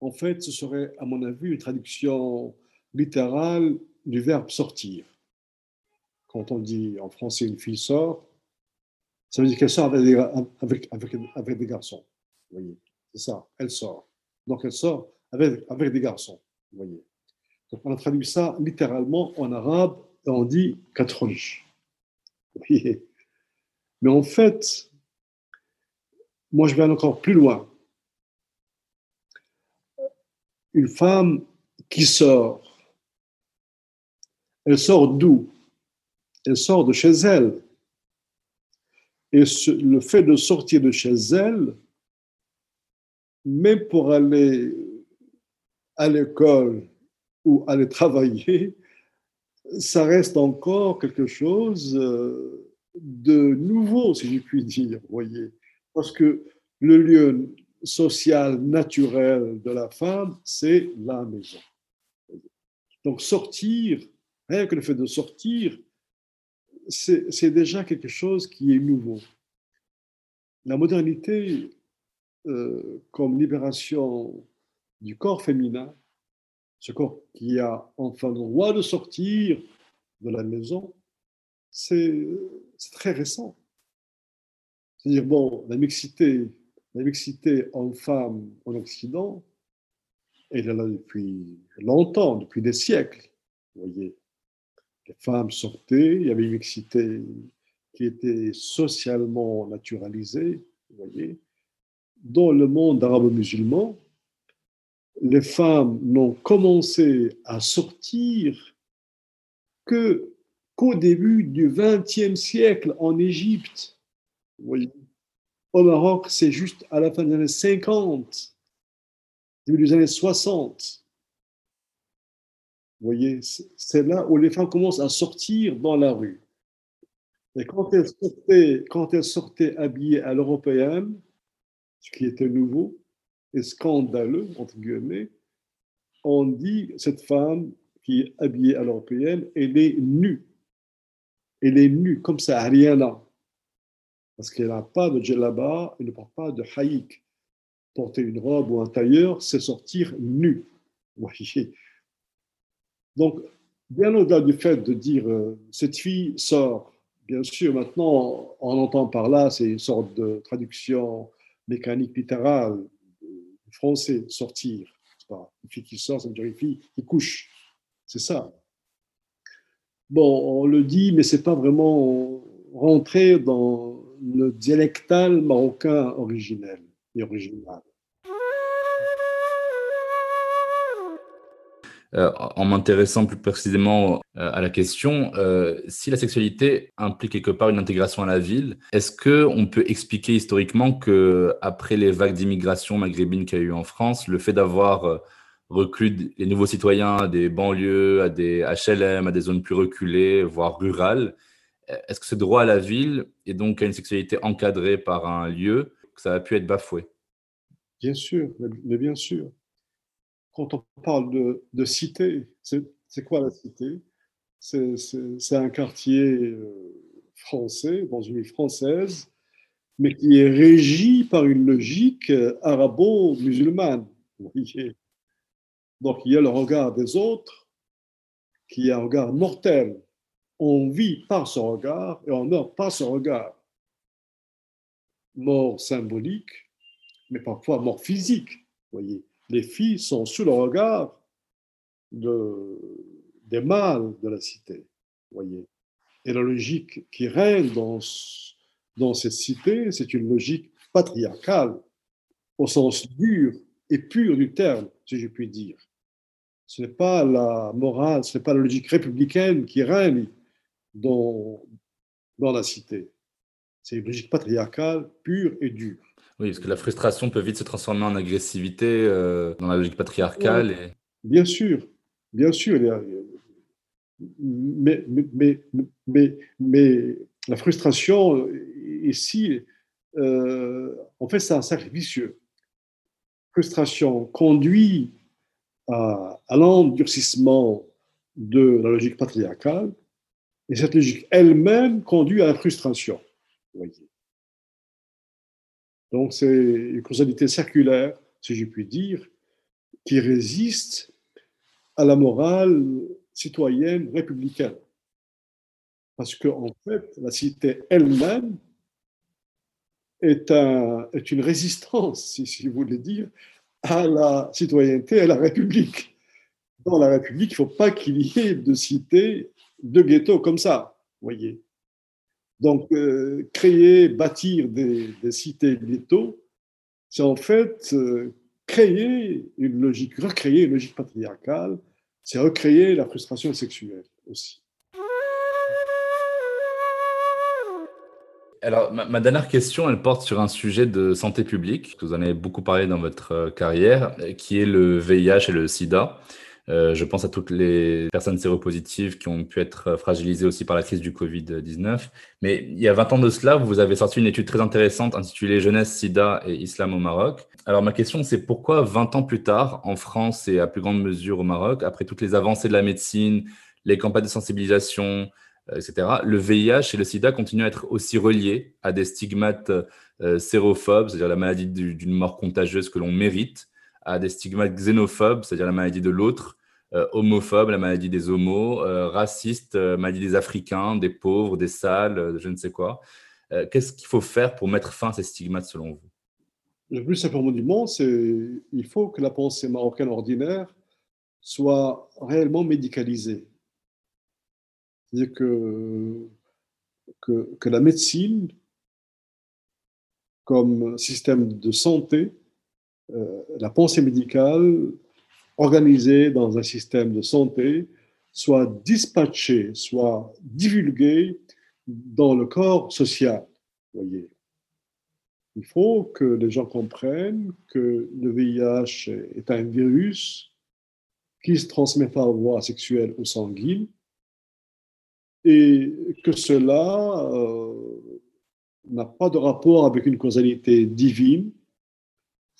en fait, ce serait, à mon avis, une traduction littérale du verbe sortir. Quand on dit en français une fille sort, ça veut dire qu'elle sort avec des, garçons. Voyez, c'est ça, elle sort. Donc elle sort avec, des garçons voyez. Donc on a traduit ça littéralement en arabe et on dit katronj. Mais en fait, moi je vais encore plus loin. Une femme qui sort, elle sort d'où? Elle sort de chez elle. Et le fait de sortir de chez elle, même pour aller à l'école ou aller travailler, ça reste encore quelque chose euh, de nouveau, si je puis dire, voyez. Parce que le lieu social naturel de la femme, c'est la maison. Donc sortir, rien que le fait de sortir, c'est déjà quelque chose qui est nouveau. La modernité, euh, comme libération du corps féminin, ce corps qui a enfin le droit de sortir de la maison, c'est très récent. C'est-à-dire, bon, la mixité, la mixité homme-femme en Occident, elle est là depuis longtemps, depuis des siècles. Vous voyez, les femmes sortaient, il y avait une mixité qui était socialement naturalisée. Dans le monde arabo-musulman, les femmes n'ont commencé à sortir qu'au début du XXe siècle en Égypte. Au Maroc, c'est juste à la fin des années 50, début des années 60. Vous voyez, c'est là où les femmes commencent à sortir dans la rue. Et quand elles sortaient, quand elles sortaient habillées à l'européenne, ce qui était nouveau, et scandaleux, entre guillemets, on dit cette femme qui est habillée à l'européenne, elle est nue. Elle est nue, comme ça, Ariana. Parce qu'elle n'a pas de djellaba, elle ne porte pas de haïk. Porter une robe ou un tailleur, c'est sortir nu. Voyez. Donc, bien au-delà du fait de dire euh, cette fille sort, bien sûr, maintenant, on entend par là, c'est une sorte de traduction mécanique littérale français, sortir. Une fille qui sort, ça veut dire une fille qui couche. C'est ça. Bon, on le dit, mais c'est pas vraiment rentré dans, le dialectal marocain originel et original. Euh, en m'intéressant plus précisément euh, à la question, euh, si la sexualité implique quelque part une intégration à la ville, est-ce que on peut expliquer historiquement que après les vagues d'immigration maghrébine qu'il y a eu en France, le fait d'avoir reclus les nouveaux citoyens à des banlieues, à des HLM, à des zones plus reculées, voire rurales, est-ce que ce droit à la ville et donc à une sexualité encadrée par un lieu, que ça a pu être bafoué? Bien sûr, mais bien sûr quand on parle de, cité, c'est quoi la cité? C'est un quartier euh, français, dans une ville française, mais qui est régi par une logique euh, arabo-musulmane. Donc il y a le regard des autres, qui est un regard mortel. On vit par ce regard et on meurt par ce regard. Mort symbolique, mais parfois mort physique. Voyez les filles sont sous le regard de, des mâles de la cité. Voyez. Et la logique qui règne dans, cette cité, c'est une logique patriarcale, au sens dur et pur du terme, si je puis dire. Ce n'est pas la morale, ce n'est pas la logique républicaine qui règne dans la cité. C'est une logique patriarcale pure et dure. Oui, parce que la frustration peut vite se transformer en agressivité euh, dans la logique patriarcale. Et... Bien sûr, bien sûr. Mais, mais, mais, mais, la frustration, ici, euh, en fait, c'est un cercle vicieux. Frustration conduit à, à l'endurcissement de la logique patriarcale, et cette logique elle-même conduit à la frustration. Vous voyez. Donc c'est une causalité circulaire, si je puis dire, qui résiste à la morale citoyenne républicaine. Parce qu'en en fait, la cité elle-même est, un, est, une résistance, si, si, vous voulez dire, à la citoyenneté, à la République. Dans la République, il ne faut pas qu'il y ait de cité, de ghetto comme ça, voyez. Donc, euh, créer, bâtir des, cités ghetto, c'est en fait euh, créer une logique, recréer une logique patriarcale, c'est recréer la frustration sexuelle aussi. Alors, ma, dernière question, elle porte sur un sujet de santé publique, que vous en avez beaucoup parlé dans votre euh, carrière, qui est le VIH et le SIDA. Euh, je pense à toutes les personnes séropositives qui ont pu être fragilisées aussi par la crise du Covid-19. Mais il y a 20 ans de cela, vous avez sorti une étude très intéressante intitulée Jeunesse, SIDA et Islam au Maroc. Alors ma question, c'est pourquoi 20 ans plus tard, en France et à plus grande mesure au Maroc, après toutes les avancées de la médecine, les campagnes de sensibilisation, euh, etc., le VIH et le SIDA continuent à être aussi reliés à des stigmates euh, sérophobes, c'est-à-dire la maladie d'une mort contagieuse que l'on mérite, à des stigmates xénophobes, c'est-à-dire la maladie de l'autre, homophobe, la maladie des homos, euh, raciste, euh, maladie des Africains, des pauvres, des sales, je ne sais quoi. Qu'est-ce qu'il faut faire pour mettre fin à ces stigmates selon vous? Le plus simplement du monde, c'est il faut que la pensée marocaine ordinaire soit réellement médicalisée. C'est-à-dire que, que, la médecine, comme système de santé, la pensée médicale organisé dans un système de santé soit dispatché, soit divulgué dans le corps social. Voyez. Il faut que les gens comprennent que le VIH est un virus qui se transmet par voie sexuelle ou sanguine et que cela euh, n'a pas de rapport avec une causalité divine,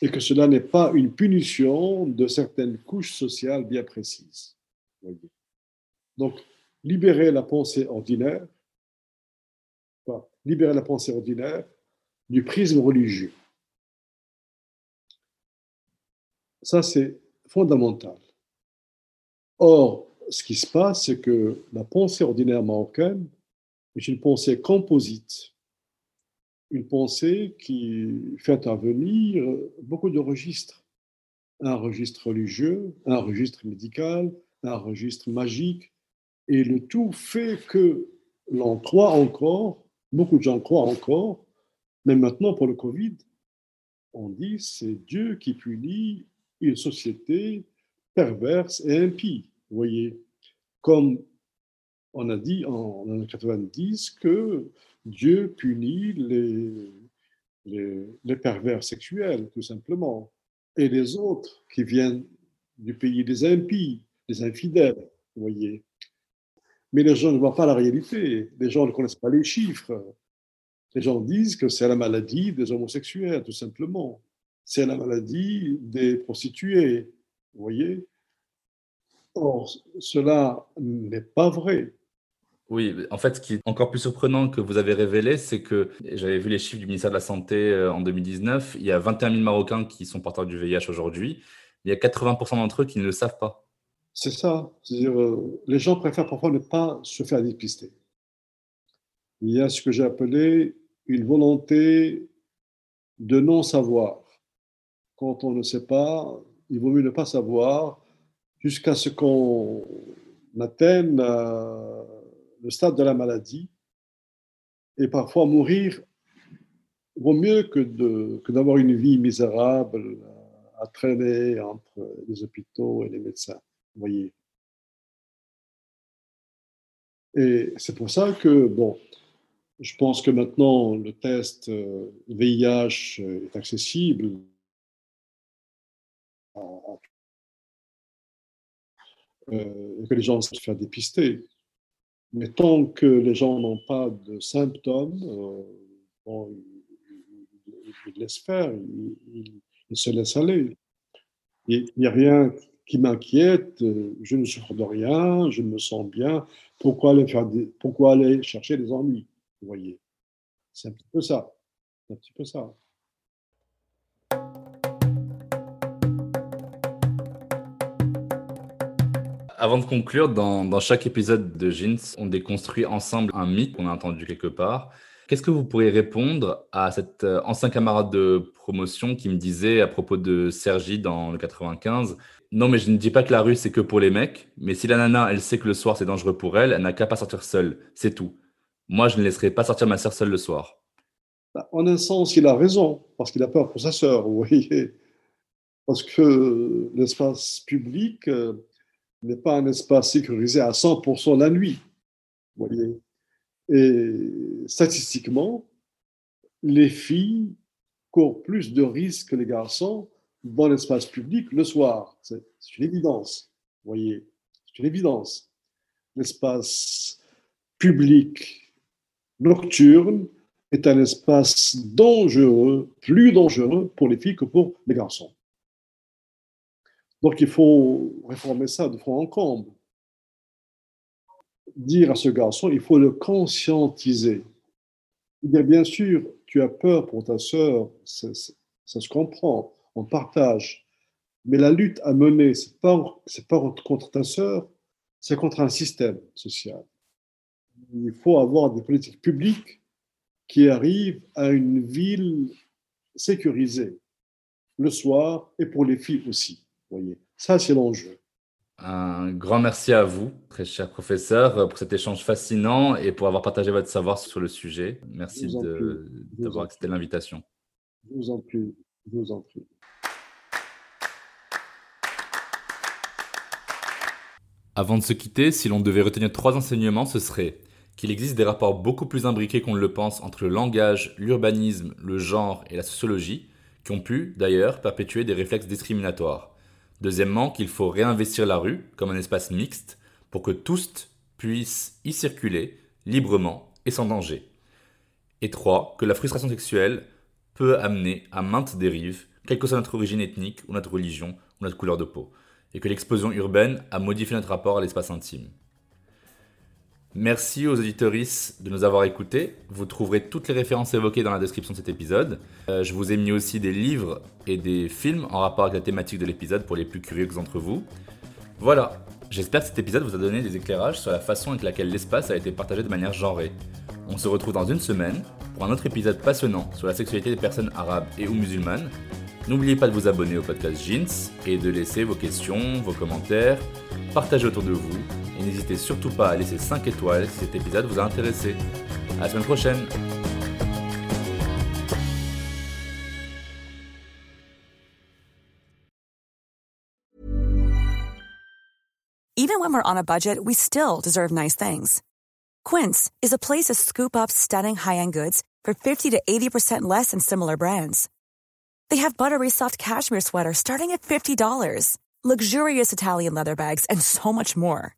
et que cela n'est pas une punition de certaines couches sociales bien précises. Donc, libérer la pensée ordinaire, libérer la pensée ordinaire du prisme religieux. Ça, c'est fondamental. Or, ce qui se passe, c'est que la pensée ordinaire marocaine est une pensée composite une pensée qui fait intervenir beaucoup de registres. Un registre religieux, un registre médical, un registre magique. Et le tout fait que l'on croit encore, beaucoup de gens croient encore, Mais maintenant, pour le Covid, on dit c'est Dieu qui punit une société perverse et impie. Vous voyez, comme on a dit en 1990 que Dieu punit les, les, pervers sexuels, tout simplement, et les autres qui viennent du pays des impies, des infidèles, vous voyez. Mais les gens ne voient pas la réalité, les gens ne connaissent pas les chiffres. Les gens disent que c'est la maladie des homosexuels, tout simplement. C'est la maladie des prostituées, vous voyez. Or, cela n'est pas vrai. Oui, en fait, ce qui est encore plus surprenant que vous avez révélé, c'est que j'avais vu les chiffres du ministère de la Santé euh, en 2019. Il y a 21 000 Marocains qui sont porteurs du VIH aujourd'hui. Il y a 80% d'entre eux qui ne le savent pas. C'est ça. C'est-à-dire, euh, les gens préfèrent parfois ne pas se faire dépister. Il y a ce que j'ai appelé une volonté de non-savoir. Quand on ne sait pas, il vaut mieux ne pas savoir jusqu'à ce qu'on atteigne euh, le stade de la maladie. Et parfois, mourir vaut mieux que, que d'avoir une vie misérable à traîner entre les hôpitaux et les médecins. Vous voyez. Et c'est pour ça que, bon, je pense que maintenant le test VIH euh, est accessible euh, et que les gens se faire dépister. Mais tant que les gens n'ont pas de symptômes, euh, bon, ils, laissent faire, ils, se laissent aller. Il n'y a rien qui m'inquiète, je ne souffre de rien, je me sens bien. Pourquoi aller, faire pourquoi aller chercher des ennuis Vous voyez? C'est un petit peu ça. Un petit peu ça. Avant de conclure, dans, chaque épisode de Jeans, on déconstruit ensemble un mythe qu'on a entendu quelque part. Qu'est-ce que vous pourriez répondre à cet euh, ancien camarade de promotion qui me disait à propos de Sergi dans le 95 Non, mais je ne dis pas que la rue c'est que pour les mecs, mais si la nana elle sait que le soir c'est dangereux pour elle, elle n'a qu'à pas sortir seule, c'est tout. Moi je ne laisserai pas sortir ma sœur seule le soir. Bah, en un sens, il a raison, parce qu'il a peur pour sa sœur, vous voyez. Parce que l'espace public, euh, n'est pas un espace sécurisé à 100% la nuit. voyez Et statistiquement, les filles courent plus de risques que les garçons dans l'espace public le soir. C'est une évidence. voyez C'est une évidence. L'espace public nocturne est un espace dangereux, plus dangereux pour les filles que pour les garçons. Donc il faut réformer ça de fond en comble. Dire à ce garçon, il faut le conscientiser. Bien sûr, tu as peur pour ta sœur, ça, se comprend, on partage. Mais la lutte à mener, ce n'est pas, pas contre ta sœur, c'est contre un système social. Il faut avoir des politiques publiques qui arrivent à une ville sécurisée, le soir et pour les filles aussi voyez, ça c'est l'enjeu. Un grand merci à vous, très cher professeur, pour cet échange fascinant et pour avoir partagé votre savoir sur le sujet. Merci d'avoir accepté l'invitation. Je vous en prie, je vous en prie. Avant de se quitter, si l'on devait retenir trois enseignements, ce serait qu'il existe des rapports beaucoup plus imbriqués qu'on ne le pense entre le langage, l'urbanisme, le genre et la sociologie, qui ont pu, d'ailleurs, perpétuer des réflexes discriminatoires. Deuxièmement, qu'il faut réinvestir la rue comme un espace mixte pour que tous puissent y circuler librement et sans danger. Et trois, que la frustration sexuelle peut amener à maintes dérives, quelle que soit notre origine ethnique ou notre religion ou notre couleur de peau, et que l'explosion urbaine a modifié notre rapport à l'espace intime. Merci aux auditoristes de nous avoir écoutés. Vous trouverez toutes les références évoquées dans la description de cet épisode. Euh, je vous ai mis aussi des livres et des films en rapport avec la thématique de l'épisode pour les plus curieux d'entre vous. Voilà, j'espère que cet épisode vous a donné des éclairages sur la façon avec laquelle l'espace a été partagé de manière genrée. On se retrouve dans une semaine pour un autre épisode passionnant sur la sexualité des personnes arabes et ou musulmanes. N'oubliez pas de vous abonner au podcast Jeans et de laisser vos questions, vos commentaires, partager autour de vous Et n'hésitez surtout pas à laisser 5 étoiles si cet épisode vous a intéressé. À la semaine prochaine Even when we're on a budget, we still deserve nice things. Quince is a place to scoop up stunning high-end goods for 50 to 80% less than similar brands. They have buttery soft cashmere sweaters starting at $50, luxurious Italian leather bags, and so much more.